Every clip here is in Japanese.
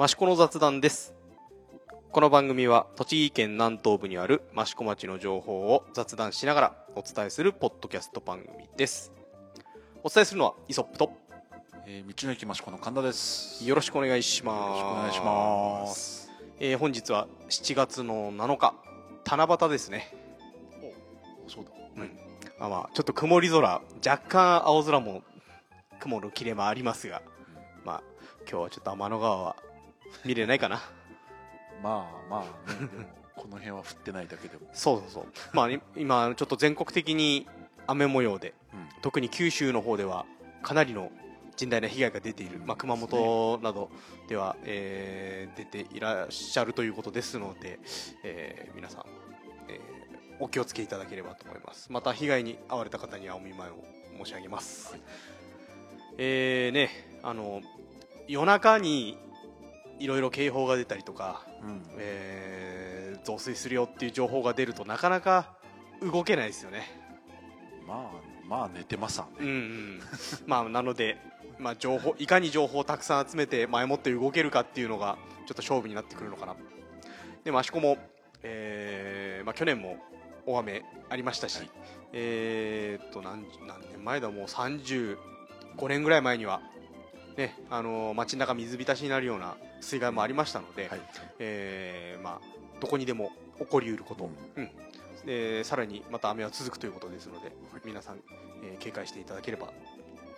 益子の雑談です。この番組は栃木県南東部にある益子町の情報を雑談しながらお伝えするポッドキャスト番組です。お伝えするのはイソップとえー、道の駅益子の神田です。よろしくお願いします。よろしくお願いします。えー本日は7月の7日、七夕ですね。そうだ。うんあまあ、ちょっと曇り空、若干青空も雲の切れ間ありますが、まあ、今日はちょっと天の川は見れないかな。まあまあ、ね、でもこの辺は降ってないだけでも。そうそうそう。まあ、い今、ちょっと全国的に雨模様で、うん。特に九州の方ではかなりの甚大な被害が出ている、まあ、熊本などでは、えー出ていらっしゃるということですので、えー皆さん、えーお気をつけいただければと思いますまた被害に遭われた方にはお見舞いを申し上げます、えーねあの夜中にいろいろ警報が出たりとか、うん。えー増水するよっていう情報が出るとなかなか動けないですよね。まあ、まあ寝てますわね。うんうん、まあなので、まあ、情報いかに情報をたくさん集めて前もって動けるかっていうのがちょっと勝負になってくるのかな。で益子も、えーまあ、去年も大雨ありましたし、えーっと何何年前だ？もう35年ぐらい前には、ねあのー街中水浸しになるような水害もありましたので、はい。えーまあ、どこにでも起こりうること、うん。うん。でさらにまた雨は続くということですので、皆さん、えー警戒していただければ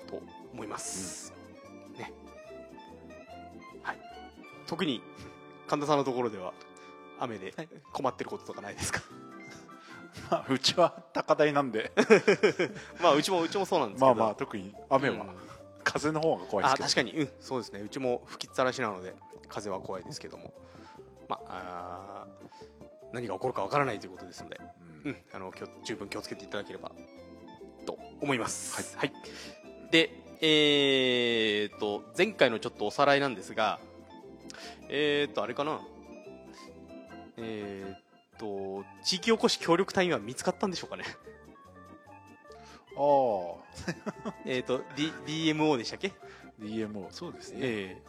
と思います、ね。はい、特に神田さんのところでは雨で困ってることとかないですか、まあ、うちは高台なんで、まあうちもうちもそうなんですけど。まあまあ、特に雨は、うん風の方が怖いですけど。あ確かに、うん、そうですねうちも吹きっさらしなので風は怖いですけどもまああー何が起こるかわからないということですのでうんうん、あの十分気をつけていただければと思います。はい。で、えー、と前回のちょっとおさらいなんですが、えー、とあれかな、えー、と地域おこし協力隊員は見つかったんでしょうかね。ああ、えーと、D、DMO でしたっけ？DMO、そうですね。え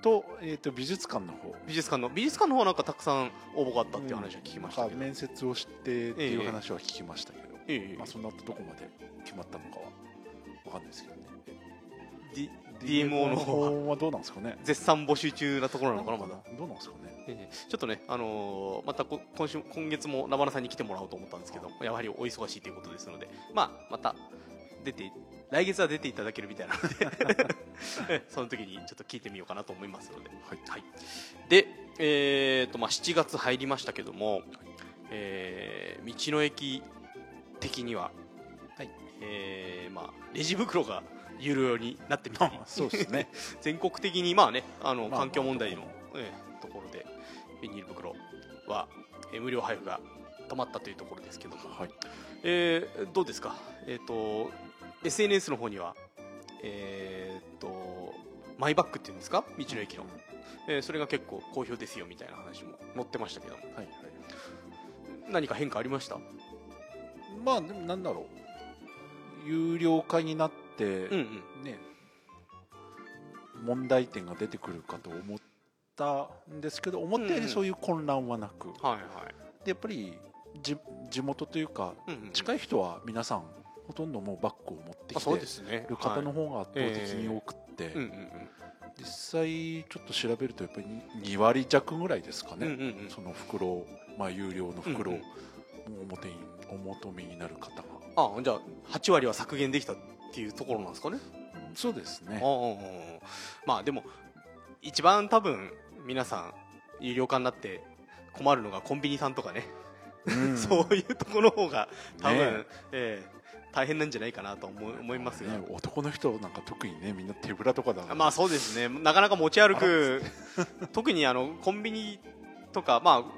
と、えっ、と、美術館の方。ー美術館の美術館の方はなんかたくさん応募があったっていう話は聞きましたけど。なんか面接をしてっていう話は聞きましたけど、ええまあ、その後どこまで決まったのかはわかんないですけどね。D、DMO の方は方はどうなんですかね。絶賛募集中なところなのかなまだ。どうなんですかね。ええちょっとね、あのーまたこ今週今月もナバナさんに来てもらおうと思ったんですけどやはりお忙しいということですので、まあ、また出て来月は出ていただけるみたいなのでええ その時にちょっと聞いてみようかなと思いますので、はい。で、えーとまあ、7月入りましたけども、えー道の駅的には、はい。えーまあ、レジ袋が有料になってみたり。そうですね。全国的にまあねあのまあ環境問題の、ええ。ところでビニール袋は、えー無料配布が止まったというところですけども、はい。えーどうですか、えー、と SNS の方には、えー、とマイバッグっていうんですか？道の駅の、えーそれが結構好評ですよみたいな話も載ってましたけどもはい。はい。何か変化ありました？まあ、でもなんだろう。有料化になって、うんうんね、問題点が出てくるかと思ったんですけど、思ったよりそういう混乱はなく、はいはい、でやっぱりじ地元というか、うんうん、近い人は皆さん、ほとんどもうバッグを持ってきてあそうですね。る方のはい方が圧倒的に多くって、うんうんうん。実際ちょっと調べるとやっぱり2割弱ぐらいですかね、うんうんうん。その袋、まあ、有料の袋を表にお求めになる方が、あじゃあ8割は削減できたっていうところなんですかね。そうですね。ああ。まあでも一番多分皆さん有料化になって困るのがコンビニさんとかね、うん。そういうところの方が多分、ねえ。え大変なんじゃないかなと思い思いますが、ね男の人なんか特にねみんな手ぶらとかだまあそうですね。なかなか持ち歩く 特にあのコンビニとかまあ道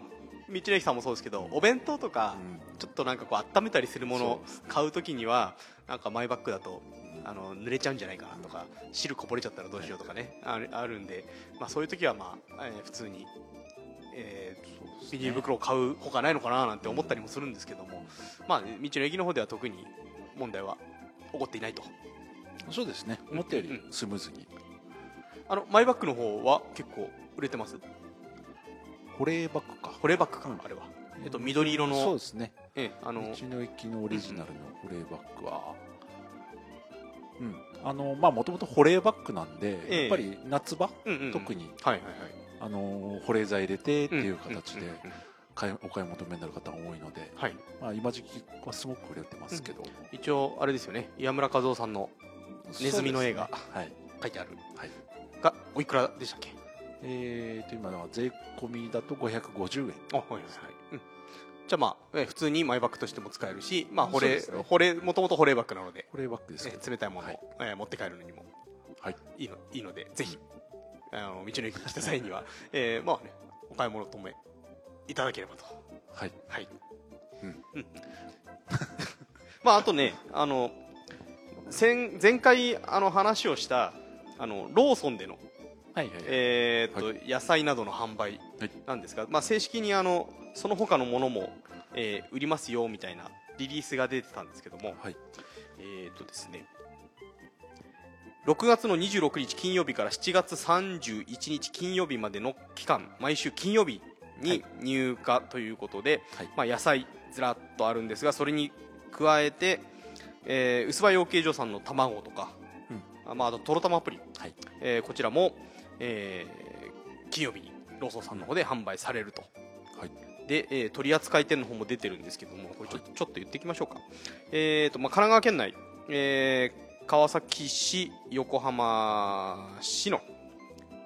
の駅さんもそうですけどお弁当とかうん。ちょっとなんかこう温めたりするものを買うときにはなんかマイバッグだとあの濡れちゃうんじゃないかなとか汁こぼれちゃったらどうしようとかねあるあるんで、まあ、そういう時はまあ、えー普通に、えービニール袋を買うほかないのかななんて思ったりもするんですけども、まあ、道の駅の方では特に問題は起こっていないと。そうですね。思ったよりスムーズに。あのマイバッグの方は結構売れてます？保冷バッグか。保冷バッグか、うん。あれは。えっと緑色の。そうですね。ええあの道の駅のオリジナルの保冷バッグはもともと保冷バッグなんで、ええ。やっぱり夏場、うんうんうん。特にはいはいはい。あの保冷剤入れてっていう形でんんうんうん。買いお買い求めになる方が多いので、はい。まあ、今時期はすごく売れてますけど、一応あれですよね。岩村和夫さんのネズミの映画そうですね。はい。書いてある。はい。がおいくらでしたっけ？えー、と今のは税込みだと550円。あはいはいじゃあまあ、え普通にマイバッグとしても使えるしまあ保冷、ね。保冷もともと保冷バッグなので保冷バッグですけどえ冷たいものを、はい。えー持って帰るのにもはい。いいのいいのでぜひあの道の駅に来た際には、えーまあねお買い物ともいただければと。はい。はい、うん。うん。まああとねあの前前回あの話をしたあのローソンでのはいはい、えーっと野菜などの販売はいなんですが、まあ、正式にあのその他のものも、えー売りますよみたいなリリースが出てたんですけども、はい。えーっとですね6月の26日金曜日から7月31日金曜日までの期間毎週金曜日に入荷ということで、はい。まあ、野菜ずらっとあるんですがそれに加えて、えー、薄葉養鶏場さんの卵とか、あまあ、あととろたまアプリはい。えーこちらも、えー金曜日にローソンさんの方で販売されると、はいで、えー取扱店の方も出てるんですけどもこれちょ,、ちょっと言っていきましょうか、えーとまあ、神奈川県内、えー川崎市横浜市の、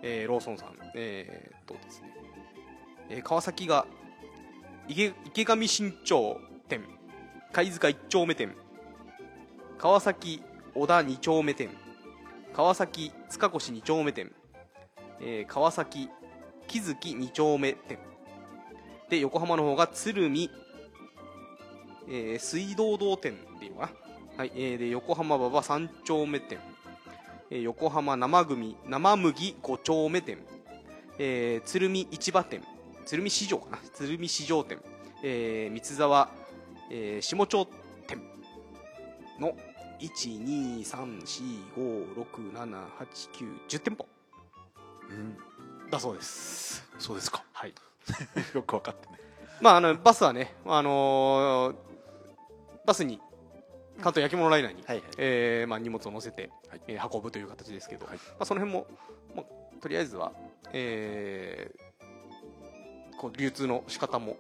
えーローソンさん、えーとですね。えー川崎が池池上新町店貝塚1丁目店川崎小田2丁目店川崎塚越2丁目店、えー川崎木月2丁目店で横浜の方が鶴見、えー水道堂店でいいのかな、はいえーで横浜馬場3丁目店、えー横浜生組生麦5丁目店、えー鶴見市場店。鶴見市場かな。鶴見市場店、えー三沢、えー下町店の12345678910店舗。うん。だそうです。そうですか。はい よく分かってねまああのバスはねあのーバスに関東焼き物ライナーに、はいはい。えーまあ、荷物を乗せて、はい。えー運ぶという形ですけど、はい。まあ、その辺も、まあ、とりあえずは、えーこう流通の仕方も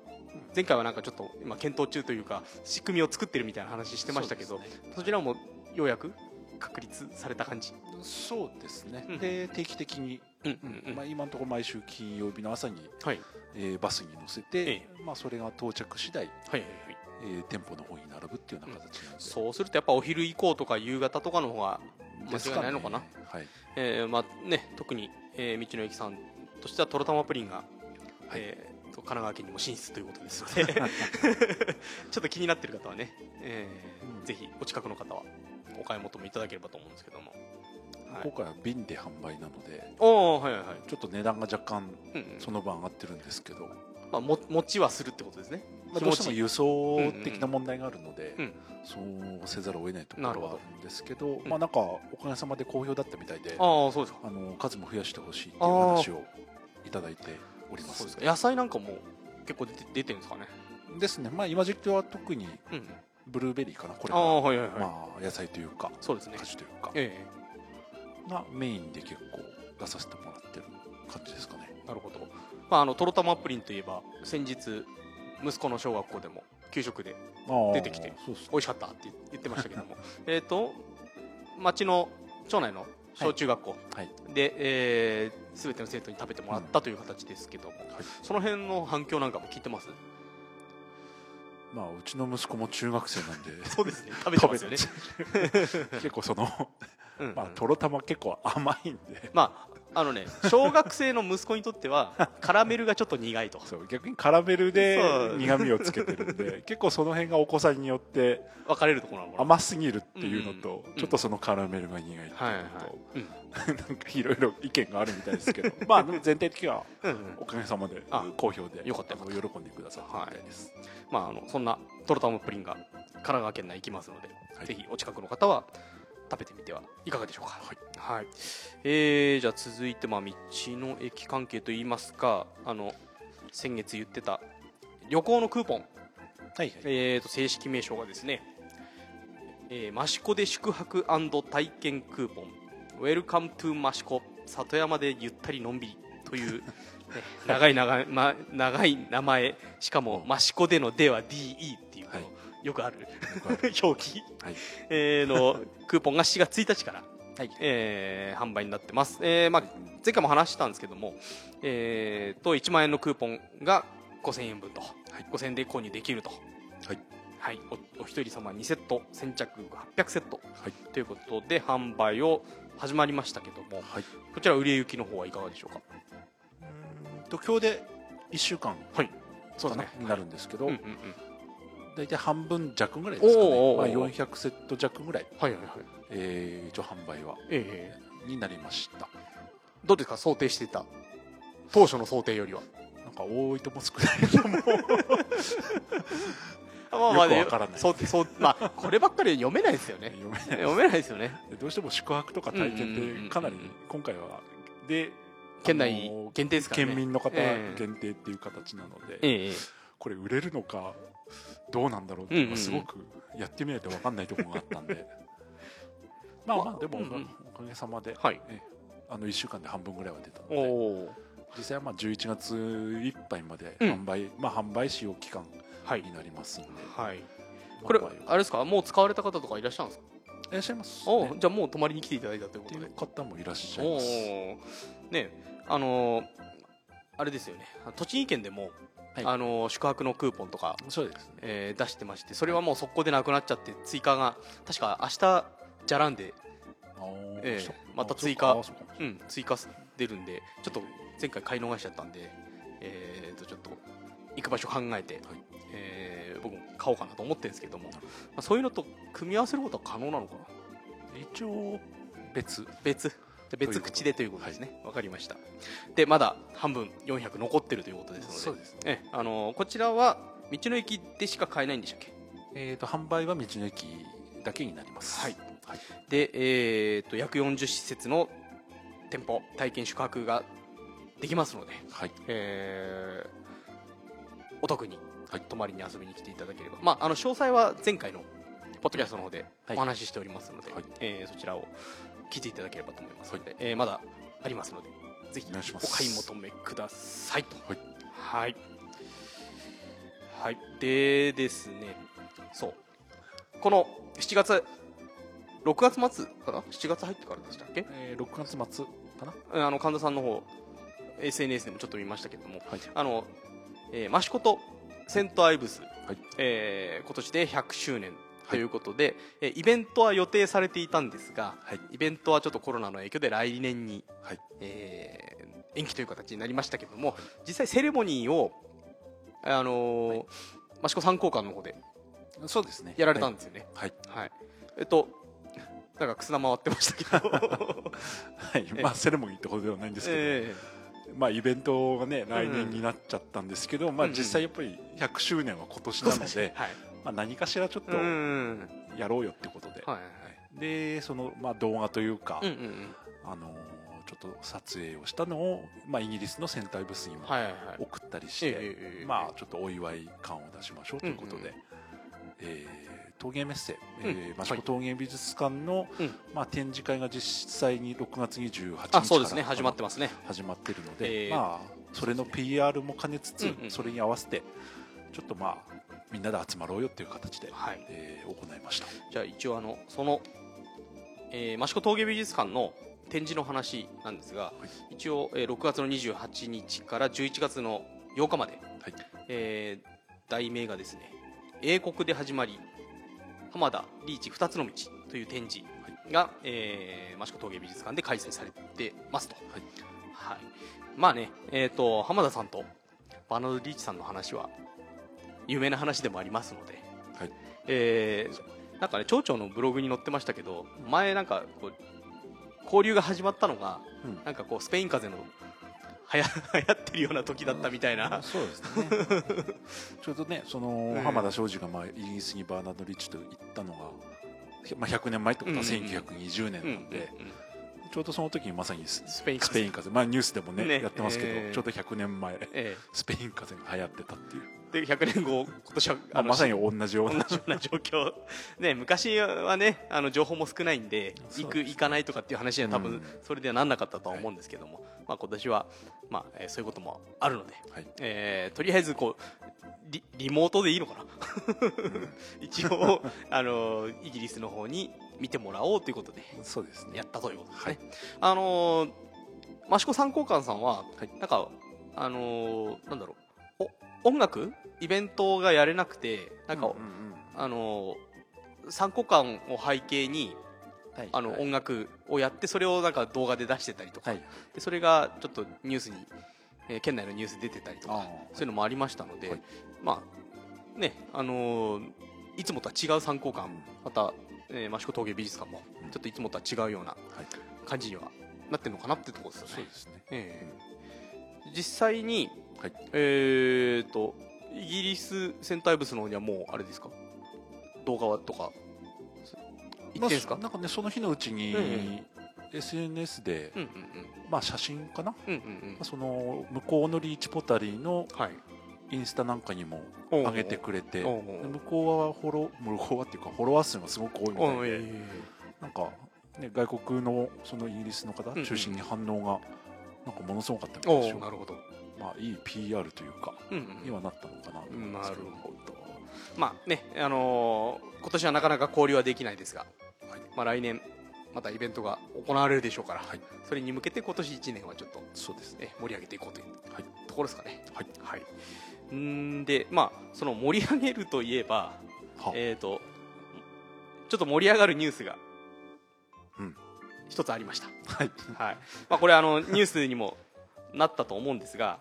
前回はなんかちょっと今検討中というか仕組みを作ってるみたいな話してましたけどそ,、ね。ちらもようやく確立された感じ、そうですね、うん。で定期的に、うんうんうん。まあ、今のところ毎週金曜日の朝に、はい、えーバスに乗せて、えまあ、それが到着次第、はいはいはい。えー店舗の方に並ぶっていうような形なので、そうするとやっぱお昼以降とか夕方とかの方が間違いないのかな。はい。えーまあね、特に、えー道の駅さんとしてはとろたまプリンが、はい。えーと神奈川県にも進出ということですので ちょっと気になっている方はね、えーうん。ぜひお近くの方はお買い求めいただければと思うんですけども、はい、今回は瓶で販売なのでおーはいはいはい、ちょっと値段が若干うんうん。その晩上がってるんですけど、まあ、も持ちはするってことですね。まあ、どうしても輸送的な問題があるので、うんそうせざるを得ないところはあるんですけどうん。まあなんかおかげさまで好評だったみたいで、ああそうですか。あの数も増やしてほしいっていう話をいただいております。そうですか。野菜なんかも結構出て出てるんですかね。ですね。まあ今時期は特にうんブルーベリーかなこれあはいはいはい、まあ野菜というかそうですね。果樹というか。えがメインで結構出させてもらってる感じですかね。えなるほど。まああのとろたまプリンといえば先日息子の小学校でも給食で出てきて美味しかったって言ってましたけども。えっと町の町内の小中学校はい。で、えー、全ての生徒に食べてもらったという形ですけども、はい。その辺の反響なんかも聞いてます？まあうちの息子も中学生なんで。そうですね。食べてますよね。結構そのうんうんまあとろたま結構甘いんで。まああのね小学生の息子にとっては カラメルがちょっと苦いと。そう逆にカラメルで苦味をつけてるんで 結構その辺がお子さんによって分かれるところ甘すぎるっていうのと、うんちょっとそのカラメルが苦いっていうのと、はいはい、うん。なんかいろいろ意見があるみたいですけどまあ全体的にはうんうん。おかげさまであ好評でよかった喜んでくださったみたいです、まあ、あのそんなとろたまプリンが神奈川県内行きますので、はい。ぜひお近くの方は、食べてみてはいかがでしょうか？はい、はい。えー、じゃあ続いて、まあ、道の駅関係といいますかあの先月言ってた旅行のクーポン、はいえー、と正式名称がですね、えー、益子で宿泊体験クーポン。 Welcome to 益子里山でゆったりのんびり。という、ね、長い長い、ま、長い名前。しかも益子での「で」は DE よくある表記、はい。えーのクーポンが4月1日から、はい。えー販売になってます、えーまあ、前回も話したんですけども、えー、と1万円のクーポンが5000円分と、5000円で購入できると、はい。はい、おお一人様2セット先着800セット。はい。ということで販売を始まりましたけどもはい。こちら売れ行きの方はいかがでしょうか？うーんと今日で1週間はい。そうかなですね。になるんですけど、うんうんうん大体半分弱ぐらいですかね。おーおーまあ、400セット弱ぐらい、はいはいはい。えー一応販売は。ええ。になりました。どうですか想定していた？当初の想定よりは。なんか多いとも少ないとも。まあまあねよくわからない。そうそうまあこればっかり読めないですよね。読めない。読めないですよね。でどうしても宿泊とか体験ってかなり今回はで県内あのー限定ですからね。県民の方ええ。限定っていう形なので、ええこれ売れるのかどうなんだろうっていうのがすごくやってみないと分かんないところがあったんで。まあまあでも、うんうん。おかげさまで、はい。えあの1週間で半分ぐらいは出たのおでお実際はまあ11月いっぱいまでうん。販売、まあ販売使用期間はい。になりますんで、はい。まあこれまああれですか？もう使われた方とかいらっしゃるんですか？いらっしゃいます、おね、じゃあもう泊まりに来ていただいたということで。方もいらっしゃいます。ねあのーあれですよね。栃木県でも、はいあのー宿泊のクーポンとか、そうですね。えー出してましてそれはもう速攻でなくなっちゃって追加が確か明日じゃらんで、ええそうまた追加うん、追加出るんでちょっと前回買い逃しちゃったんで、えー、とちょっと行く場所考えて、えー僕も買おうかなと思ってるんですけども、まあ、そういうのと組み合わせることは可能なのかな？一応別。別別口でということですねわ、かりました。でまだ半分400残ってるということですので。そうですね。えあのーこちらは道の駅でしか買えないんでしたっけ？えー、と販売は道の駅だけになります。はい。はい、で、えー、と約40施設の店舗体験宿泊ができますので、はい。えーお得にはい。泊まりに遊びに来ていただければ、まあ、あの詳細は前回のポッドキャストの方ではい。お話ししておりますので、はい。えーそちらを聞いていただければと思いますので、えーまだありますのでぜひお買い求めください。とはい。はい、はい。でですね。そう。この7月6月末かな？7月入ってからでしたっけ？えー、6月末かな？あの神田さんの方 SNS でもちょっと見ましたけども、はい。あの、えー、益子とセントアイブス、はい。えー今年で100周年ということで、えーイベントは予定されていたんですが、はい。イベントはちょっとコロナの影響で来年に、はい。えー延期という形になりましたけども、実際セレモニーを、あのー益子三交館の方でそうですね。やられたんですよね。はい、はい。えっと、なんかくす玉回ってましたけど、はい。まあセレモニーってことではないんですけど、えまあイベントがね来年になっちゃったんですけど、まあうんうん。実際やっぱり100周年は今年ーなので、はい。まあ何かしらちょっとうん。やろうよってことで、でそのまあ動画というか、あのーちょっと撮影をしたのを、まあ、イギリスのセンターブスにも送ったりして、まあちょっとお祝い感を出しましょうということで、うんえー陶芸メッセ、うん。えー益子陶芸美術館の、うん。まあ、展示会が実際に6月28日あそうですね。から始まってますね。始まってるので、えー。まあそれの PR も兼ねつつ、それに合わせてちょっとまあみんなで集まろうよっていう形で、はい。えー行いました。じゃあ一応あのその、えー、益子陶芸美術館の展示の話なんですが、一応、えー6月の28日から11月の8日まで、はい。えー題名がですね英国で始まり浜田リーチ2つの道という展示が、えー益子陶芸美術館で開催されてますと、はい。はい、まあね、えー、と浜田さんとバーナード・リーチさんの話は有名な話でもありますので、はい。えーなんかね町長のブログに載ってましたけど前なんかこう交流が始まったのが、うん。なんかこうスペイン風邪のはや 流行ってるような時だったみたいな、そうですね。ちょうどねその、ええ浜田庄司が、まあ、イギリスにバーナード・リッチと行ったのがまあ、100年前ってことはうんうんうん。1920年うんなんで、うんうんちょうどその時にまさにススペイン風。邪、まあ、ニュースでもねね。やってますけど、えー。ちょうど100年前えスペイン風邪が流行ってたっていう、えで100年後今年はまあ、のまさに同じような。同じような状況。ね昔はねあの情報も少ないんで行く行かないとかっていう話には多分うん。それではなんなかったとは思うんですけども、まあ今年はまあ、えーそういうこともあるので、はい。えーとりあえずこうリリモートでいいのかな？一応あのイギリスの方に見てもらおうということでそうですね。やったということですね、あのー益子三交換さんは、はい。なんかあのーなんだろう。お音楽？イベントがやれなくてなんか、うんうんあの参考館を背景にうんはいあの、はい。音楽をやってそれをなんか動画で出してたりとか、はい。でそれがちょっとニュースに、えー県内のニュース出てたりとかあそういうのもありましたので、はい。まあねあのーいつもとは違う参考館また、えー、益子陶芸美術館もうん。ちょっといつもとは違うようなはい。感じにはなってるのかなってところですよね。そうですね。ええ実際に、はい。えー、とイギリス戦隊物の方にはもうあれですか？動画とか。行ってんですか、まあなんかねその日のうちに、うん SNS で、うんうんまあ、写真かな、まうんうんうん。うんあその向こうのリーチポタリーのはい。インスタなんかにも上げてくれて向こうはフォロー向こうはっていうかフォロワー数がすごく多いみたいで、えなんか、ね、外国のそのイギリスの方うん。中心に反応がなんかものすごかったみたいですようなるほど、まあいい PR というかうんにはなったのかな。と思うんですけどなるほど。まあねあのー今年はなかなか交流はできないですが、はい。まあ、来年またイベントが行われるでしょうから、はい。それに向けて今年1年はちょっとそうですね。え盛り上げていこうというはい。ところですかね。はい。はい、んで、まあ、その盛り上げるといえば、はえー、とちょっと盛り上がるニュースがうん一つありました。はい。はい。まあ、これあのニュースにもなったと思うんですが、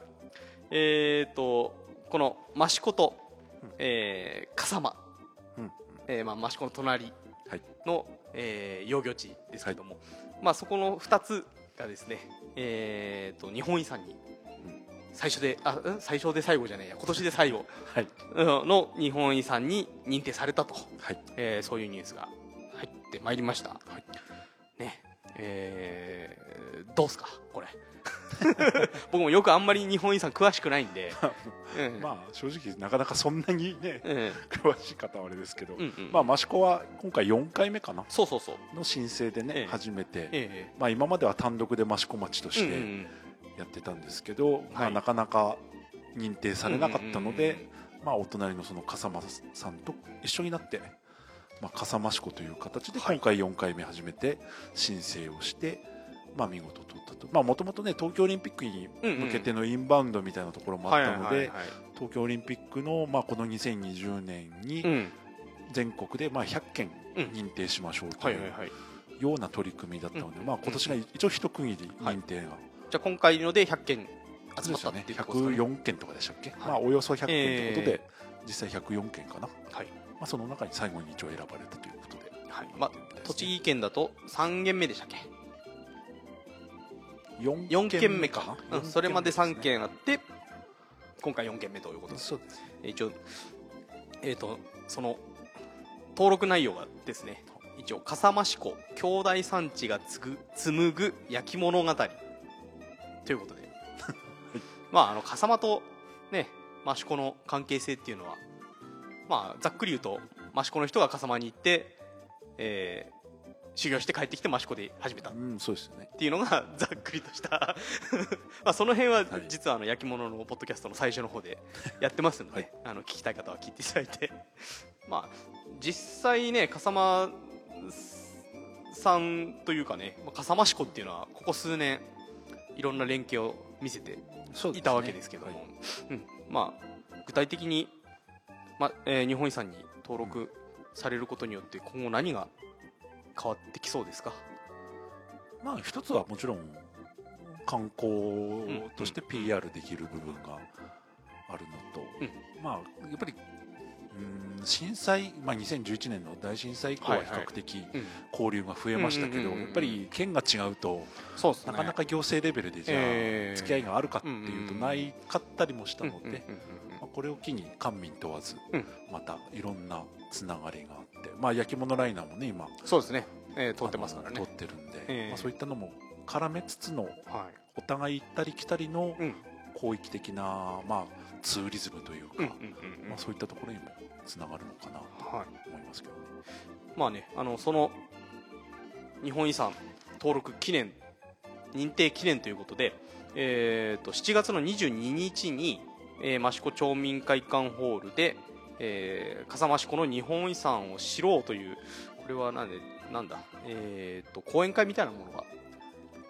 えー、とこの益子と、うん。えー笠間、うん。えーまあ、益子の隣はい。の、えー養魚地ですけども、まあ、そこの2つがですね、えー、と日本遺産に最初であうん？最初で最後じゃないや。今年で最後。はい。うん。の日本遺産に認定されたと、はい。えーそういうニュースが入ってまいりました、はい。ねえーどうすかこれ。僕もよくあんまり日本遺産詳しくないんで、う んまあ正直なかなかそんなにねうん詳しい方はあれですけど、うんうんまあ益子は今回4回目かな。そうそうそう。の申請でね、ええ。初めて、えまあ、今までは単独で益子町とえしてやってたんですけど、まあ、はい。なかなか認定されなかったので、まあ、お隣のその笠間さんと一緒になって、まあ、笠間市子という形ではい。今回4回目初めて申請をして、まあ、見事取ったと。もともとね東京オリンピックに向けてのインバウンドみたいなところもあったのではいはいはい東京オリンピックの、まあ、この2020年にうん。全国でまあ100件うん。認定しましょうとはいいうはいはいような取り組みだったので、うんまあ、今年が一応一区切りはい。認定が、じゃあ今回ので100件集まったっていうところですかね。104件とかでしたっけ、はい。まあ、およそ100件ということで、え実際104件かな、まはいあ、その中に最後に一応選ばれたということで、はい。まあ、栃木県だと3件目でしたっけ？4 4件目かな、うん、それまで3四件あって今回4件目ということで。すそうです。一応えっ、とその登録内容がですね一応笠間市子兄弟産地がつぐ紡ぐ焼き物語ということで、まああの笠間とね益子の関係性っていうのはまあざっくり言うと益子の人が笠間に行って、えー修行して帰ってきて益子で始めた。うん、そうですよね。っていうのが ざっくりとした。まあその辺ははい。実はあの焼き物のポッドキャストの最初の方でやってますので、はい。あの聞きたい方は聞いていただいて。まあ実際ね笠間さんというかねまあ笠間志子っていうのはここ数年いろんな連携を見せていたわけですけども、はい。うん、まあ具体的に、まえー日本遺産に登録されることによって今後何が変わってきそうですか？まあ一つはもちろん観光として PR できる部分があるのと、うん。まあやっぱりうん震災、まあ、2011年の大震災以降は比較的うん。交流が増えましたけど、やっぱり県が違うとなかなか行政レベルでじゃあえー。付き合いがあるかっていうとないかったりもしたので、これを機に官民問わず、うん。またいろんなつながりがあって、まあ、焼き物ライナーもね今そうですね、えー、通ってますからね。通ってるんで、ええまあ、そういったのも絡めつつのはい。お互い行ったり来たりのうん。広域的な、まあ、ツーリズムというか、うんうんうんうん。まあ、そういったところにもつながるのかなとはい。思いますけどね。まあねあのその日本遺産登録記念認定記念ということで、えー、と7月の22日に、えー、益子町民会館ホールで、えー、笠間市子の日本遺産を知ろうというこれはなんでなんだ、えー、と講演会みたいなものが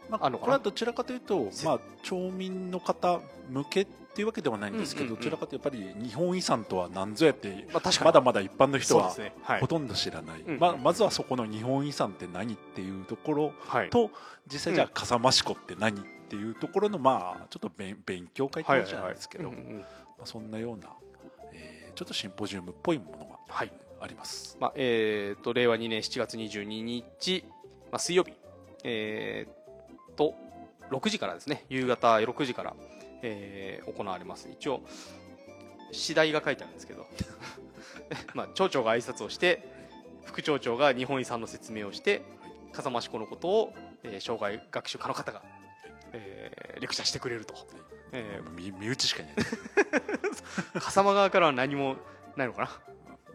まあ、あこれはどちらかというと、せまあ、町民の方向けっていうわけではないんですけど、どちらかというとやっぱり日本遺産とは何ぞやってまあまだまだ一般の人はほとんど知らない、うんまあ、まずはそこの日本遺産って何っていうところはい。と実際じゃあうん。笠間市湖って何っていうところのまあちょっと勉勉強会ってじゃないですけど、うんうんうん。まあ、そんなような、えーちょっとシンポジウムっぽいものがはいあります。まあえー、と令和2年7月22日、まあ、水曜日、えー、と6時からですね。夕方6時から、えー行われます。一応次第が書いてあるんですけど、まあ、町長が挨拶をして副町長が日本遺産の説明をして風間志子のことを、えー障害学習家の方が、えーレクチャーしてくれると、え身身内しかいない。ー、笠間側からは何もないのかな、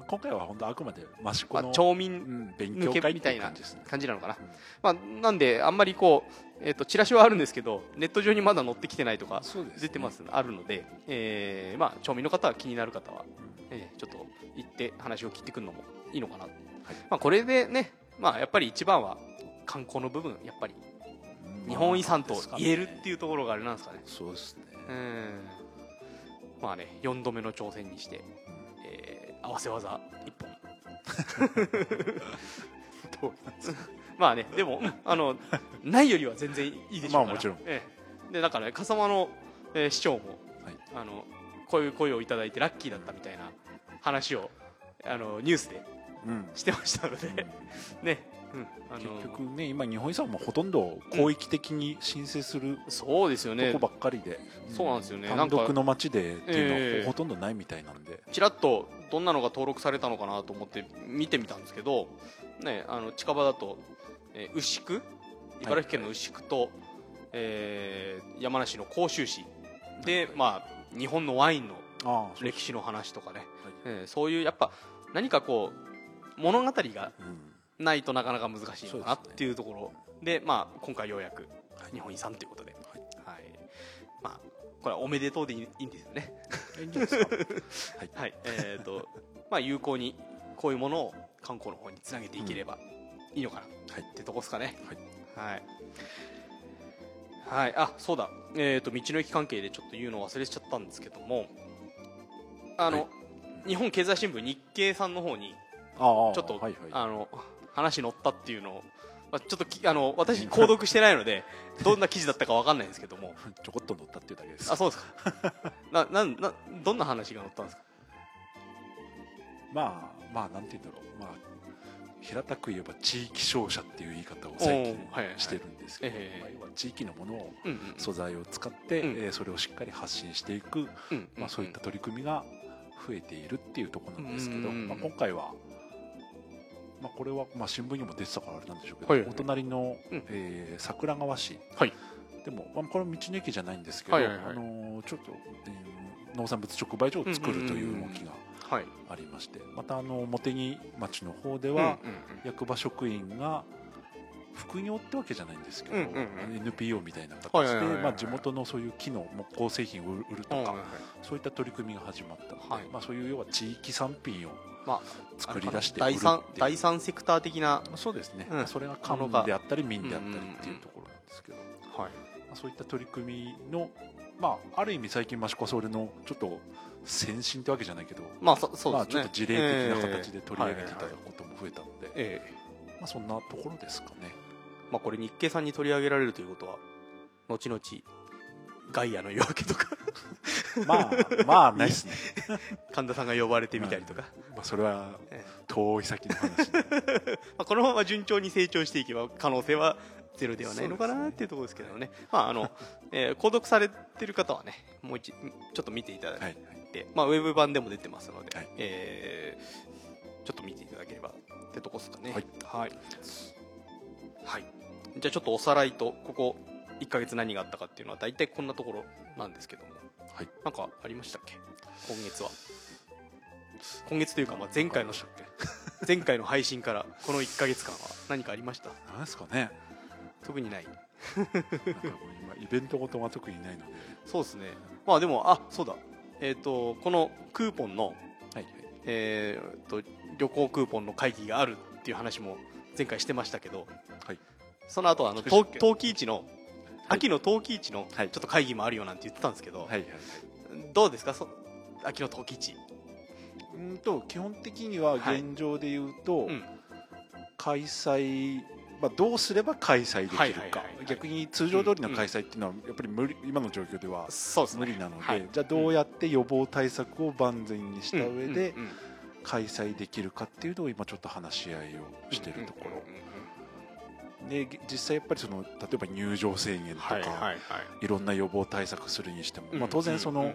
今回は本当あくまで益子まあ、の、町民うん勉強会っていう感じなのかな、うん。まあ、なんであんまりこう、えー、とチラシはあるんですけどネット上にまだ載ってきてないとか出てます、あるので、えーまあ、町民の方は気になる方は、えーちょっと行って話を聞いてくるのもいいのかな、まあ、これでね、まあ、やっぱり一番は観光の部分やっぱり日本遺産と言えるっていうところがあれなんですかね。そうですね。うん。まあね4度目の挑戦にして、えー合わせ技一本。とまあねでもあのないよりは全然いいでしょうから、まあもちろん。ええ。でだからね笠間の、えー市長も、はい。あのこういう声をいただいてラッキーだったみたいな話をあのニュースでうん。してましたので、ね、うん、結局ね今日本遺産もほとんど広域的に申請するそうですよね。とこばっかりで、そうなんですよね。単独の町でっていうのええ。はほとんどないみたいなんで、ちらっとどんなのが登録されたのかなと思って見てみたんですけど、ね、あの近場だと、えー牛久？茨城県の牛久と、えー山梨の甲州市で、まあ、日本のワインの歴史の話とかね、えーそういうやっぱ何かこう物語がうんないとなかなか難しいのかなっていうところ。でまあ、今回ようやくはい。日本遺産ということで、はい。はい。まあ、これはおめでとうでいいんですよね。えっ、と、まあ、有効にこういうものを観光の方につなげていければいいのかな、はいってとこですかね。はい。はい。はい、あ、そうだ、えっ、と、道の駅関係でちょっと言うの忘れちゃったんですけども。あの、はい。日本経済新聞日経さんの方に、ちょっと、はいはい。あの、話載ったっていうのを。まあ、ちょっときあの私購読してないので どんな記事だったかわかんないんですけども。ちょこっと乗ったっていうだけです。あそうですか。ななんなどんな話が載ったんですか？まあまあなんて言うんだろう。まあ平たく言えば地域商社っていう言い方を最近してるんですけど、ええまあ要は地域のものをうんうん素材を使って、うん。えーそれをしっかり発信していく、うんまあ、そういった取り組みが増えているっていうところなんですけど、うん。まあ、今回は、まあ、これはまあ新聞にも出てたからあれなんでしょうけど、はい。お隣の、うん。えー桜川市、はい。でも、まあ、これは道の駅じゃないんですけど、はいはいはい。あのーちょっと、えー農産物直売所を作るという動きがはい。ありましてまたあの茂木町の方でうんは、うんうん。役場職員が副業ってわけじゃないんですけど、うんうんうん。NPO みたいな形でまあ地元のそういう木の木工製品を売るとか、うんはいはい。そういった取り組みが始まったので、はい。まあ、そういう要は地域産品をま作り出して売るっていう。第三セクター的な、そうですね、うん。それが官であったり民であったりっていうところなんですけど、まはい、あ、そういった取り組みの、まあ、ある意味最近益子はそれのちょっと先進ってわけじゃないけど、まあそそうまあ、ですね、ちょっと事例的な形で取り上げていただくことも増えたので、ええまあ、そんなところですかね。まあこれ日経さんに取り上げられるということは後々ガイアの夜明けとかまあ、まあ、ないですね。神田さんが呼ばれてみたりとか、まあ、それはえ遠い先の話で。まあ、このまま順調に成長していけば可能性はゼロではないのかなっていうところですけどねまああの、えー購読されてる方はねもう一ちょっと見ていただいて、はい。て、まあ、ウェブ版でも出てますので、はいえーちょっと見ていただければってとこですかね。はい、はい。はい。じゃあちょっとおさらいとここ1ヶ月何があったかっていうのは大体こんなところなんですけども、はい。なんかありましたっけ？今月は。今月というか、まあ、前回の前回の配信からこの1ヶ月間は。何かありました？なんですかね。特にない。なんかもう今イベントごとが特にないので。そうですね。まあでもあそうだ。えっ、とこのクーポンのはいはい。えー、と旅行クーポンの会議があるっていう話も前回してましたけど、はい。その後あのそうでしたっけ。冬冬季市の秋の冬季市のちょはいっと会議もあるよなんて言ってたんですけど、はいはいどうですか？そ秋の冬季市。うんと基本的にははい。現状で言うと、うん。開催、まあ、どうすれば開催できるか、逆に通常通りの開催っていうのはやっぱり無理今の状況では無理なので、はい。じゃあどうやって予防対策を万全にした上でうん開催できるかっていうのを今ちょっと話し合いをしてるところ、うんうんうんうんで実際やっぱりその例えば入場制限とか、はいろんな予防対策するにしても、うんまあ、当然そのうんうん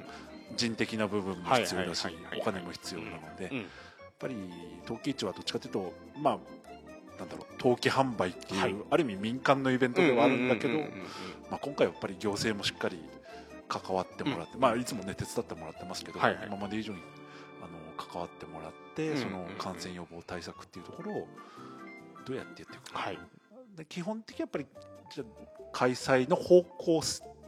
人的な部分も必要だしお金も必要なので、うんやっぱり陶器市はどっちかというとまあなんだろう陶器販売っていう、はい。ある意味民間のイベントではあるんだけど、今回はやっぱり行政もしっかり関わってもらって、まあ、いつもね手伝ってもらってますけど、はいはい。今まで以上に関わってもらって、うんその感染予防対策っていうところをどうやってやっていくか、はい。で基本的にやっぱりじゃあ開催の方向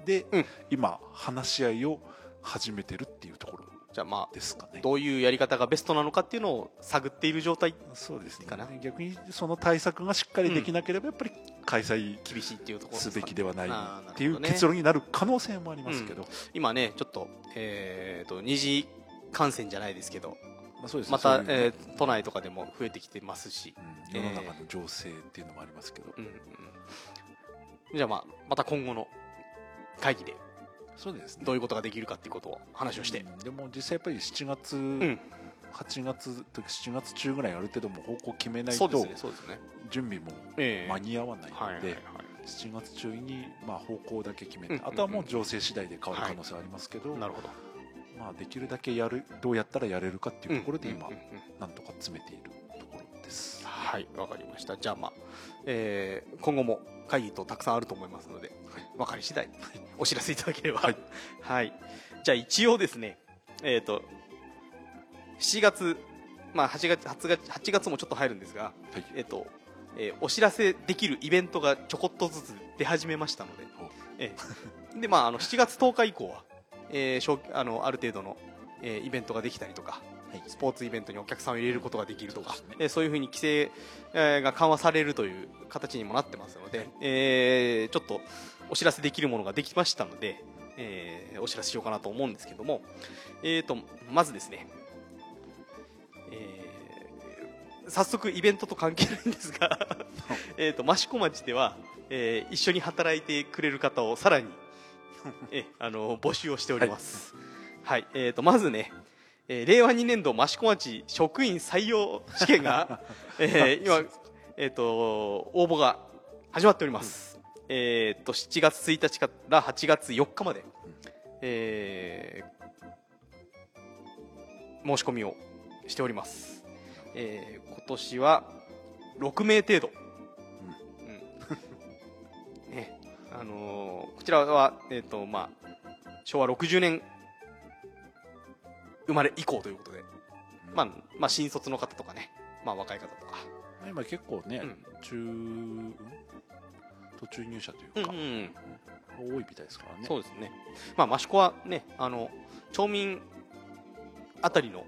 で、うん。今話し合いを始めてるっていうところじゃあまあですかね。どういうやり方がベストなのかっていうのを探っている状態そうですね。逆にその対策がしっかりできなければやっぱり開催厳しいっていうところすべきではないっていう結論になる可能性もありますけど、今ねちょっと,、えー、と二次感染じゃないですけどまあそうですねまた、えー都内とかでも増えてきてますし、うん世の中の情勢っていうのもありますけど、うんうんじゃあ、まあ、また今後の会議でそうですね。どういうことができるかっていうことを話をして、うんでも実際やっぱり7月、ん。8月とか7月中ぐらいある程度もう方向決めないとそうですね準備もええ。間に合わないので、はいはいはい。7月中にまあ方向だけ決めて、うんあとはもう情勢次第で変わる可能性はありますけど、なるほどまあ、できるだけやるどうやったらやれるかっていうところで今、なんとか詰めているところです。はいわかりました。じゃあまあ、えー今後も会議とたくさんあると思いますので、分かり次第 お知らせいただければ。はい、はい。じゃあ一応ですねえっ、と7月まあ8月8月8月もちょっと入るんですがはい。えっ、と、えーお知らせできるイベントがちょこっとずつ出始めましたのでお、ええでまああの7月10日以降は、えー小あのある程度の、えーイベントができたりとか、スポーツイベントにお客さんを入れることができるとか、そうね。えーそういうふうに規制、えーが緩和されるという形にもなってますので、えーちょっとお知らせできるものができましたので、えーお知らせしようかなと思うんですけども、えー、とまずですね、えー早速イベントと関係ないんですがえーと益子町では、えー一緒に働いてくれる方をさらに、えーあの募集をしております、はい。えー、とまずね、えー令和2年度益子町職員採用試験が、えー今、えー、と応募が始まっております、えー、と7月1日から8月4日まで、えー申し込みをしております、えー今年は6名程度、うん。ねあのーこちらは、えーとまあ、昭和60年生まれ以降ということで、まあまあ、新卒の方とかね、まあ、若い方とか、今結構ね、うん。中ん？途中入社というか、うんうん。多いみたいですからね。そうですね、まあ、益子はねあの町民あたりの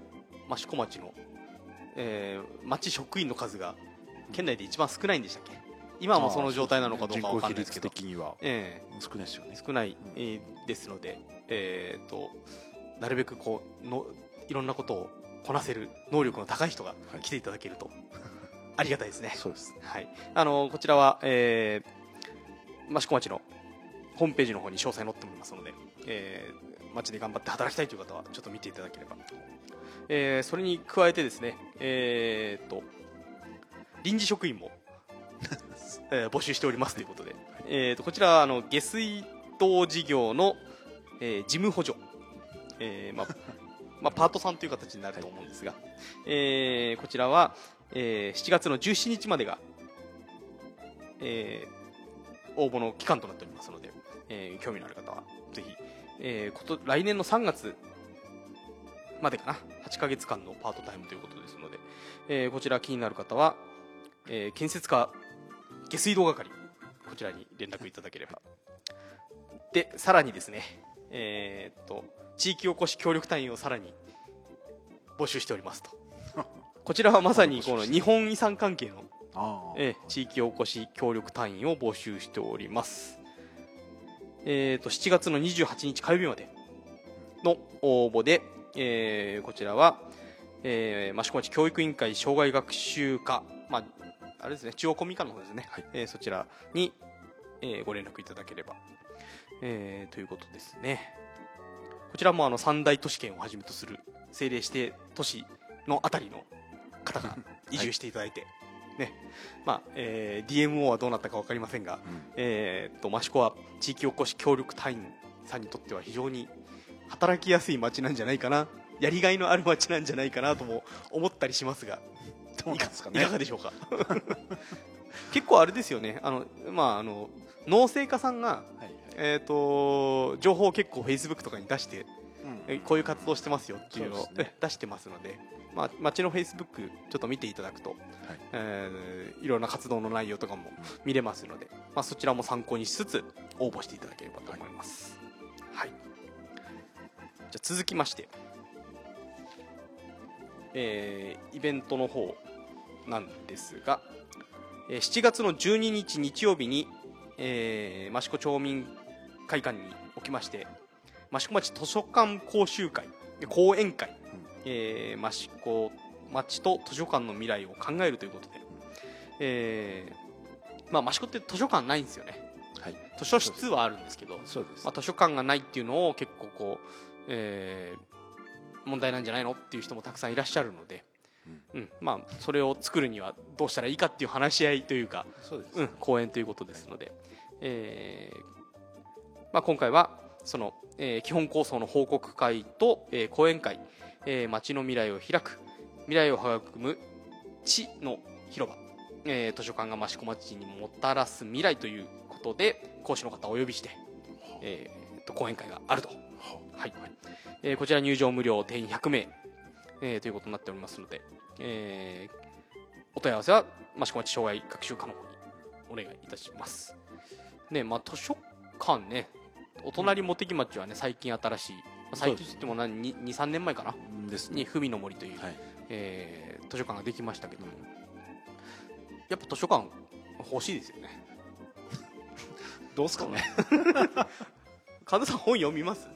益子町の、えー町職員の数が県内で一番少ないんでしたっけ？今はもうその状態なのかどうかわかんないですけど人口比率的にはえ少ないですよねえ。少ない、えーですので、えー、となるべくこうのいろんなことをこなせる能力の高い人がはい来ていただけると、ありがたいですね。そうです。はい、あのこちらは、えー、益子町のホームページの方に詳細載っておりますので、えー、町で頑張って働きたいという方はちょっと見ていただければ、えー、それに加えてですね、えー、と臨時職員も、えー募集しておりますということで、えー、とこちらはあの下水道事業の、えー事務補助、えーまあ、まあ、パート3という形になると思うんですが、えーこちらは、えー7月の17日までが、えー応募の期間となっておりますので、えー興味のある方はぜひ、えーこと来年の3月までかな？8ヶ月間のパートタイムということですので、えーこちら気になる方は、えー建設家下水道係。こちらに連絡いただければ。でさらにですねえーっと地域おこし協力隊員をさらに募集しておりますと。こちらはまさにこの日本遺産関係のえー地域おこし協力隊員を募集しております。えー、と7月の28日火曜日までの応募で、えーこちらは、えー、益子町教育委員会障害学習課、まあ、あれですね中央コミ課の方ですね、はい。えーそちらに、えーご連絡いただければ、えーということですね。こちらもあの三大都市圏をはじめとする政令指定都市のあたりの方が 移住していただいて、ね。まあえー DMO はどうなったか分かりませんが、うん。えーっと益子は地域おこし協力隊員さんにとっては非常に働きやすい街なんじゃないかなやりがいのある街なんじゃないかなとも思ったりしますがどうなんですかね。いかがでしょうか？結構あれですよね。あの、まあ、あの農政家さんが、はいえーっと情報を結構フェイスブックとかに出してうん。えこういう活動してますよっていうのをね。え出してますので、まあ、町のフェイスブックちょっと見ていただくと、えーいろんな活動の内容とかも見れますので、まあ、そちらも参考にしつつ応募していただければと思います。はい、じゃあ続きまして、えーイベントの方なんですが、えー7月の12日日曜日に、えー益子町民会館におきまして益子町図書館講習会講演会、えー益子町と図書館の未来を考えるということで、えーまあ、益子って図書館ないんですよね。はい。図書室はあるんですけど、まあ、図書館がないっていうのを結構こう、えー問題なんじゃないの？っていう人もたくさんいらっしゃるので、うん。まあ、それを作るにはどうしたらいいかっていう話し合いというか、そうです。うん、講演ということですので、えーまあ、今回はその、えー基本構想の報告会と、えー講演会、えー街の未来を開く未来を育む地の広場、えー図書館が益子町にもたらす未来ということで講師の方をお呼びして、えーと講演会があると、はいえーこちら入場無料定員100名、えーということになっておりますので、えーお問い合わせは益子町障害学習課の方にお願いいたします。ねまあ、図書館ね、お隣茂木町はね、最近新しい、まあ最近といっても何2、3年前かな、ですね。に文の森という、はい。えー図書館ができましたけども、やっぱ図書館欲しいですよね。どうですかね。神田さん本読みます？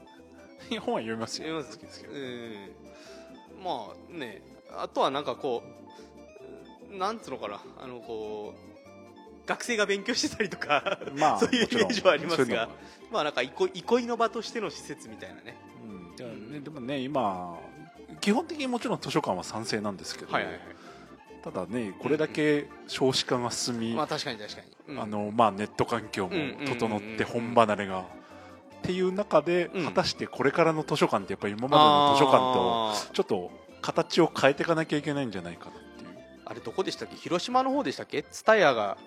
本は読みますよ。読みます。好きですけどうんまあねあとはなんかこうなんつうのかなあのこう学生が勉強してたりとかまあ そういうイメージはありますがまあなんか憩いの場としての施設みたいなね。うん。じゃあねでもね今基本的にもちろん図書館は賛成なんですけど、はいはいはい。ただねこれだけ少子化が進み、まあ確かに確かに、うん。あのまあ、ネット環境も整うんうんうんうんって本離れがっていう中でうん。果たしてこれからの図書館ってやっぱり今までの図書館とあー。ちょっと形を変えていかなきゃいけないんじゃないかなっていう。あれどこでしたっけ？広島の方でしたっけ？蔦屋が。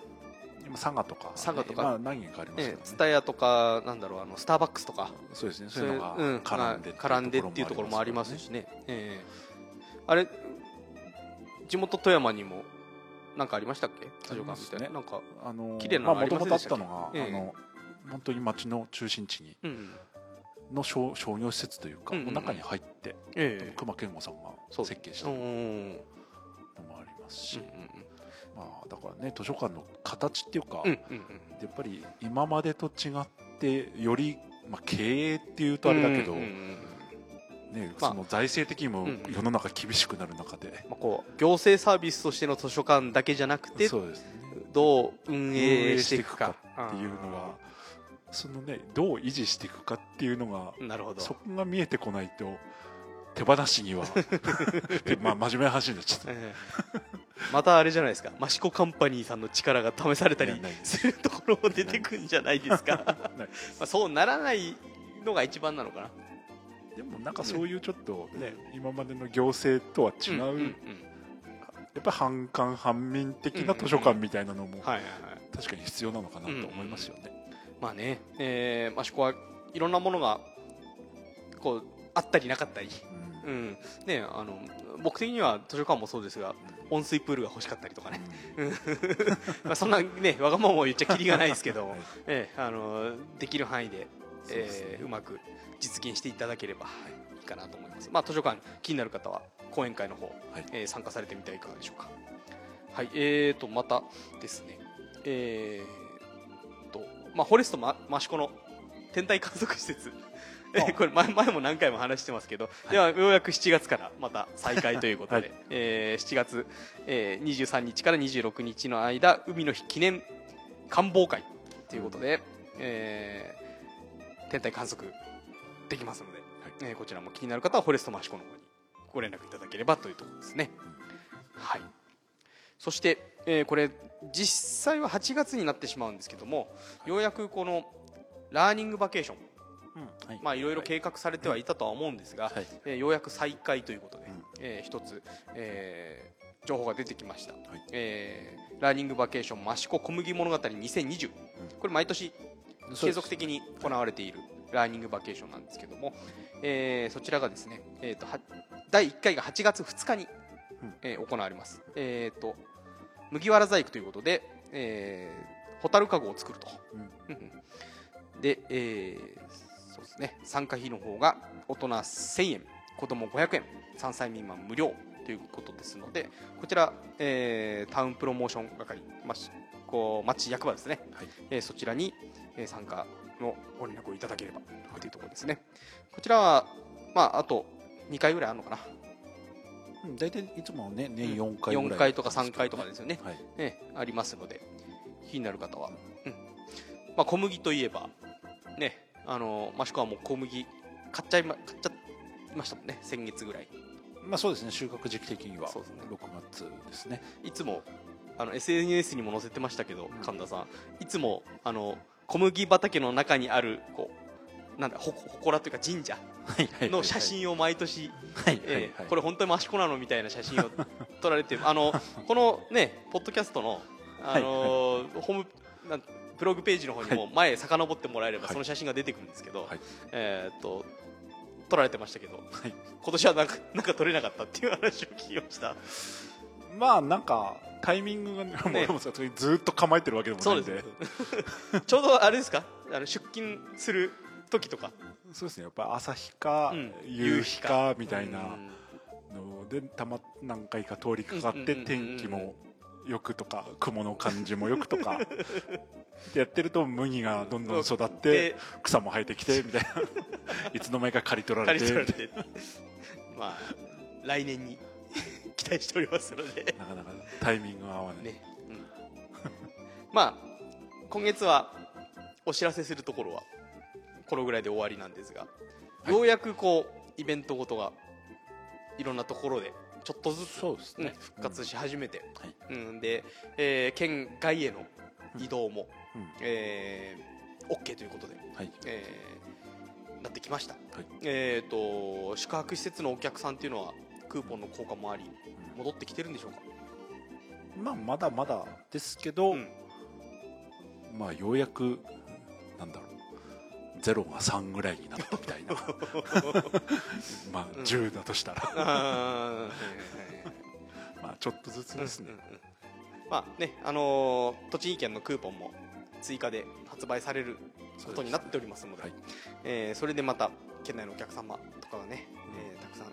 今佐賀とか、佐賀とか。まあ、何軒かありますね。蔦屋とかなんだろうあのスターバックスとか。そうですね。そういうのがうん絡んで絡んでっていうところもありますねしね、ええ。あれ地元富山にもなんかありましたっけ？図書館みたいな、ね。なんかあの綺麗なのありませんでしたっけ？もとあったのが、ええ。あの本当に町の中心地にうんの商商業施設というか、うんうんうん。中に入ってええ。熊健吾さんが設計したのう。んうんうんもありますし、うんまあ、だからね図書館の形っていうか、うんうんやっぱり今までと違ってより、まあ、経営っていうとあれだけど、うんうんうんね、まあその財政的にもうん世の中厳しくなる中で、まあ、こう行政サービスとしての図書館だけじゃなくてそうですねどう運営していくかっていうのがそのねどう維持していくかっていうのがなるほど。そこが見えてこないと手放しにはで まあ真面目な話になっちゃった。ええ。またあれじゃないですか。益子カンパニーさんの力が試されたりす。するところも出てくんじゃないですか。まあそうならないのが一番なのかな。いでもなんかそういうちょっとね、今までの行政とは違う、んんん。やっぱり半官半民的な図書館みたいなのも確かに必要なのかなと思いますよね。まあね、えー、まあ、そこはいろんなものがこうあったりなかったり、うん。うん。ね、あの僕的には図書館もそうですが温水プールが欲しかったりとかね、まあそんなねわがままを言っちゃきりがないですけど、はい。えーあのできる範囲でそうね。えーうまく実現していただければい。いかなと思います、まあ、図書館気になる方は講演会の方、はい。えー参加されてみてはいかがでしょうか。はい。えーとまたですね。えーとまあフォレストマ益子の天体観測施設。えーこれ前前も何回も話してますけど、ではようやく7月からまた再開ということで、はい。えー7月、えー23日から26日の間海の日記念観望会ということで、えー天体観測できますので、えーこちらも気になる方はフォレストマシコの方にご連絡いただければというところですね、はい。そして、えーこれ実際は8月になってしまうんですけども、ようやくこのラーニングバケーションうんはい。まあいろいろ計画されてはいたとは思うんですが、はい。えーようやく再開ということで、うん。えー一つ、えー情報が出てきました、い。えーラーニングバケーション益子小麦物語2020、これ毎年継続的に行われているラーニングバケーションなんですけども、えーそちらがですね、えー、とは第1回が8月2日に、うん。えー行われます、えー、と麦わら細工ということで、えー、ホタルカゴを作ると、うん。うんで、えーそうですね。参加費の方が大人1000円子供500円3歳未満無料ということですのでこちら、えータウンプロモーション係、まあ、しこう町役場ですね、はい。えーそちらに、えー参加のご連絡をいただければというところですね。こちらは、まあ、あと2回ぐらいあるのかな。うん大体いつもね年4回ぐらい、4回とか3回とかですよね、はい。ね、ありますので気になる方は、うん。まあ、小麦といえばねあの益子はもう小麦買っちゃいま買っちゃいましたもんね先月ぐらい。まあそうですね収穫時期的には。そうですね。6月ですね。いつもあの SNS にも載せてましたけど、ん。神田さん。いつもあの小麦畑の中にあるこうなんだほほこらというか神社の写真を毎年、これ本当に益子なのみたいな写真を撮られてあのこのねポッドキャストのあのーホームブログページの方にも前遡ってもらえればはい。その写真が出てくるんですけど、はい。えーっと撮られてましたけどはい。今年はなんかなんか撮れなかったっていう話を聞きました。まあなんかタイミングがねずっと構えてるわけでもないんで。ちょうどあれですか？あの出勤する時とかそうですね。やっぱ朝日か、うん。夕日かみたいなうん。のでたま何回か通りかかって天気もよくとか雲の感じもよくとかで やってると麦がどんどん育ってで草も生えてきてみたいな。いつの間にか刈り取られて。借り取られてまあ来年に 期待しておりますので。なかなかタイミングが合わない、ね、うん、まあ今月はお知らせするところは？このぐらいで終わりなんですが、はい。ようやくこうイベントごとがいろんなところでちょっとずつ、ね、復活し始めて、はい。うんで、えー県外への移動も、うん。えー OK ということで、はい。えーなってきました、はい。えー、と宿泊施設のお客さんっていうのはクーポンの効果もあり戻ってきてるんでしょうか、まあまだまだですけど、うん。まあようやくなんだろうゼロが3ぐらいになったみたいな。まあうん。10だとしたら、まあちょっとずつですね、うんうんうん。まあねあのー栃木県のクーポンも追加で発売されることになっておりますのではいえーそれでまた県内のお客様とかがね、えーたくさん、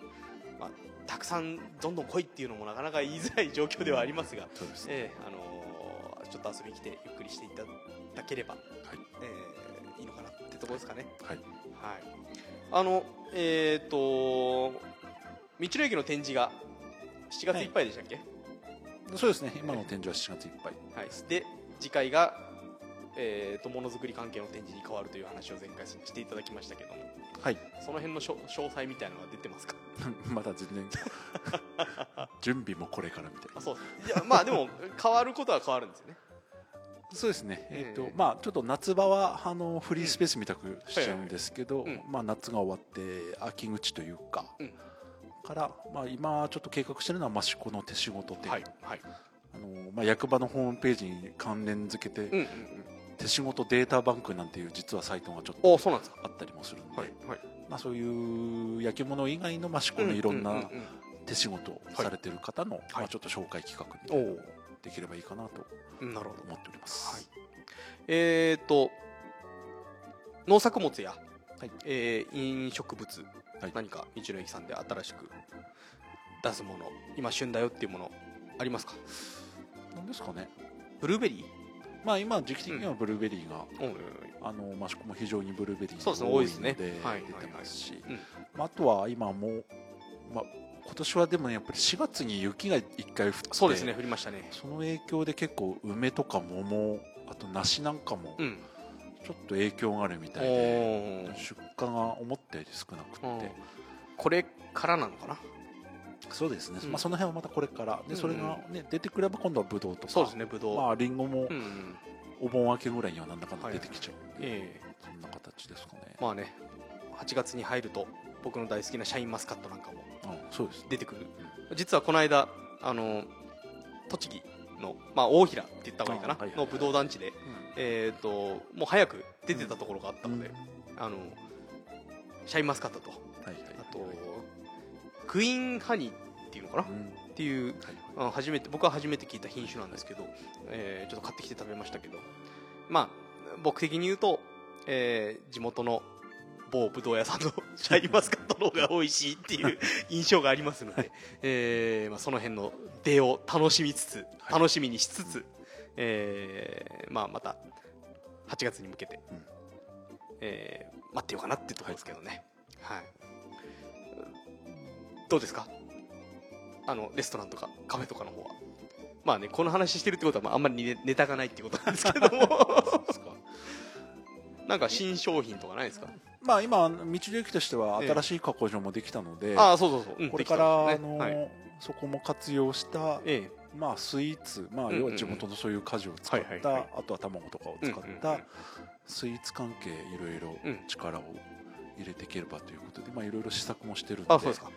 まあ、たくさんどんどん来いっていうのもなかなか言いづらい状況ではありますが、そうですね、えーあのーちょっと遊びに来てゆっくりしていただければ、はい。えってところですかね。はい。はい、あのえっ、と道の駅の展示が7月いっぱいでしたっけ、そうですね。今の展示は7月いっぱい。はい、で次回が、えー、とものづくり関係の展示に変わるという話を前回していただきましたけども。はい。その辺のしょ詳細みたいなのは出てますか？まだ全然。準備もこれからみたいな。あそういやまあでも変わることは変わるんですよねそうですね、えーとええまあ、ちょっと夏場はあのフリースペースみたくしちゃうんですけど、まあ、夏が終わって秋口というか、うん。から、まあ、今ちょっと計画してるのは益子の手仕事店、はいはい。あのまあ、役場のホームページに関連付けて、うんうん手仕事データバンクなんていう実はサイトがちょっとあったりもするんで、はいはい。まあ、そういう焼き物以外の益子のいろんなう手仕事をされてる方の、まあ、ちょっと紹介企画みたいなできればいいかなとうんなるほど。思っております。はい。えっと農作物やはい。えー飲食物はい。何か道の駅さんで新しく出すもの今旬だよっていうものありますか？なんですかね。ブルーベリまあ今時期的にはブルーベリーが、ーうんあの益子も非常にブルーベリーが多いので出てますし。ああとは今もう、まあ、今年はでもねやっぱり4月に雪が一回降ってそうですね降りましたね。その影響で結構梅とか桃あと梨なんかもうん。ちょっと影響があるみたいおで、ー。出荷が思ったより少なくうん。て、これからなのかな？そうですね、うん。まあ、その辺はまたこれから。でそれが、ね、出てくれば今度はブドウとか。そうですねぶどう、まあリンゴもお盆明けぐらいにはなんだかんだ出てきちゃうんで、ええ。そんな形ですかね、まあね8月に入ると僕の大好きなシャインマスカットなんかも出てくる。実はこの間あの栃木の、まあ、大平って言った方がいいかな、あはいはいのブドウ団地で、えー、ともう早く出てたところがあったので、あのシャインマスカットと。はいはいあとクイーンハニーっていうのかな、っうん。ていうはい。あ初めて僕は初めて聞いた品種なんですけど、えーちょっと買ってきて食べましたけど。まあ僕的に言うと、えー地元の某ぶどう屋さんのシャインマスカットの方が美味しいっていう印象がありますので、えーまあ、その辺の出を楽しみつつはい。楽しみにしつつ、えーまあ、また8月に向けて、うん。えー待ってようかなっていうところですけどね、はい。どうですか？あのレストランとかカフェとかの方は。まあねこの話してるってことはまああんまりネネタがないっていうことなんですけども。なんか新商品とかないですか、まあ今道の駅としてはええ。新しい加工場もできたので、ああそうそうそう、うん。これから、あのはい。そこも活用した、えまあ、スイーツ、まあ、うんうんうん。要は地元のそういう果樹を使った、あとは卵とかを使っうんうんうん。たスイーツ関係いろいろうん。力を入れていければということで、まあ、いろいろ試作もしてるんであそうですか。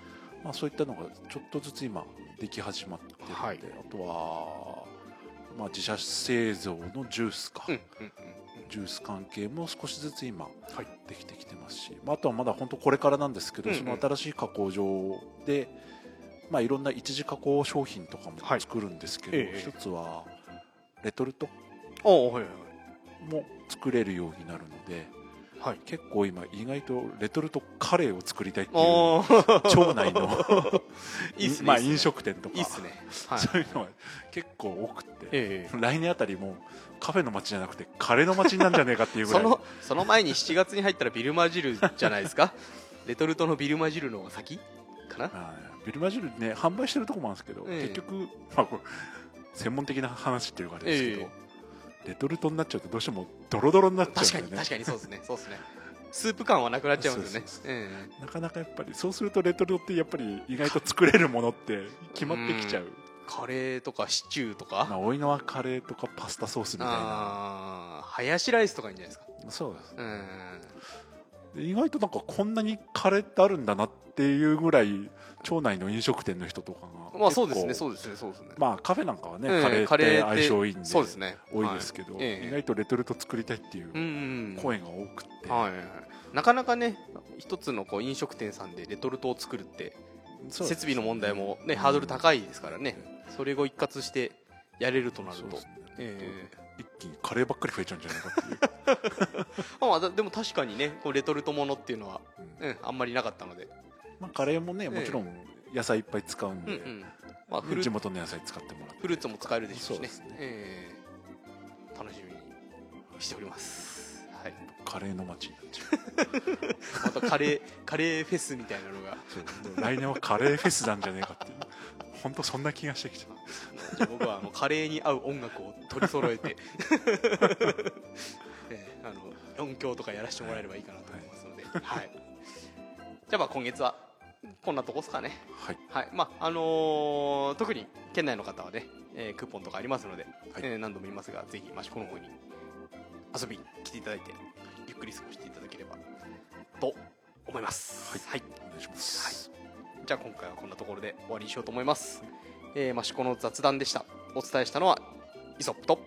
まあ、そういったのがちょっとずつ今でき始まってるので、はい。あとは、まあ、自社製造のジュースか、うんうんジュース関係も少しずつ今はい。できてきてますし、まあ、あとはまだ本当これからなんですけど、うんうん。その新しい加工場で、まあ、いろんな一次加工商品とかもはい。作るんですけど、ええ一つはレトルトも作れるようになるのではい。はい結構今意外とレトルトカレーを作りたいっていう 町内のいいっすねまあ、飲食店とか。ね。はい。そういうのが結構多くて、ええ。来年あたりもうカフェの街じゃなくてカレーの街になるんじゃねえかっていうぐらい。そのその前に7月に入ったらビルマ汁じゃないですか？レトルトのビルマ汁の先かな？はいビルマジルね販売してるとこもあるんですけど、ええ。結局、まあ、これ専門的な話っていうかあれですけど、レトルトになっちゃうとどうしてもドロドロになっちゃ確かにうんだよね。確かにそうですねそうですね。スープ感はなくなっちゃうんですよねなかなかやっぱりそうするとレトルトってやっぱり意外と作れるものって決まってきちゃう。カレーとかシチューとか？まあ、多いのはカレーとかパスタソースみたいな。ハヤシライスとかいいんじゃないですか？そうです。うん。で意外となんかこんなにカレーってあるんだなっていうぐらい町内の飲食店の人とかがまあそうですね。そうですね。そうですね。まあカフェなんかはね、ええカレーって相性いいんでそうですね。多いですけど、はい。ええ。意外とレトルト作りたいっていううんうん声が多くって、はいはいはい。なかなかね一つのこう飲食店さんでレトルトを作るって設備の問題もねうんハードル高いですからね。それを一括してやれるとなると。ね。え一気にカレーばっかり増えちゃうんじゃないかっていう、まあだでも確かにねこうレトルトものっていうのはうん。うんあんまりなかったのでまあ、カレーもねもちろん野菜いっぱい使うんで、うんうん。まあフル地元の野菜使ってもらって。フルーツも使えるでしょうしね。そうね。ええ。楽しみにしております。はい。カレーの街になっちゃう。またカレーカレーフェスみたいなのが。来年はカレーフェスなんじゃねえかっていう。本当そんな気がしてきちゃう。僕はあのカレーに合う音楽を取り揃えて、ええ。あの音響とかやらせてもらえればいいかなと思いますので、はい、じゃあまあ今月はこんなとこですかね。はい。はい。まああのー特に県内の方はね、えークーポンとかありますので、はい。えー何度も言いますがぜひ益子の方に遊びに来ていただいてゆっくり過ごしていただければと思います。はい、お願いします、じゃあ今回はこんなところで終わりにしようと思います、えー、益子の雑談でした。お伝えしたのはイソップと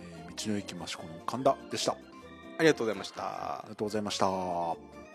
えー道の駅益子の神田でした。あありがとうございました。りがとうございました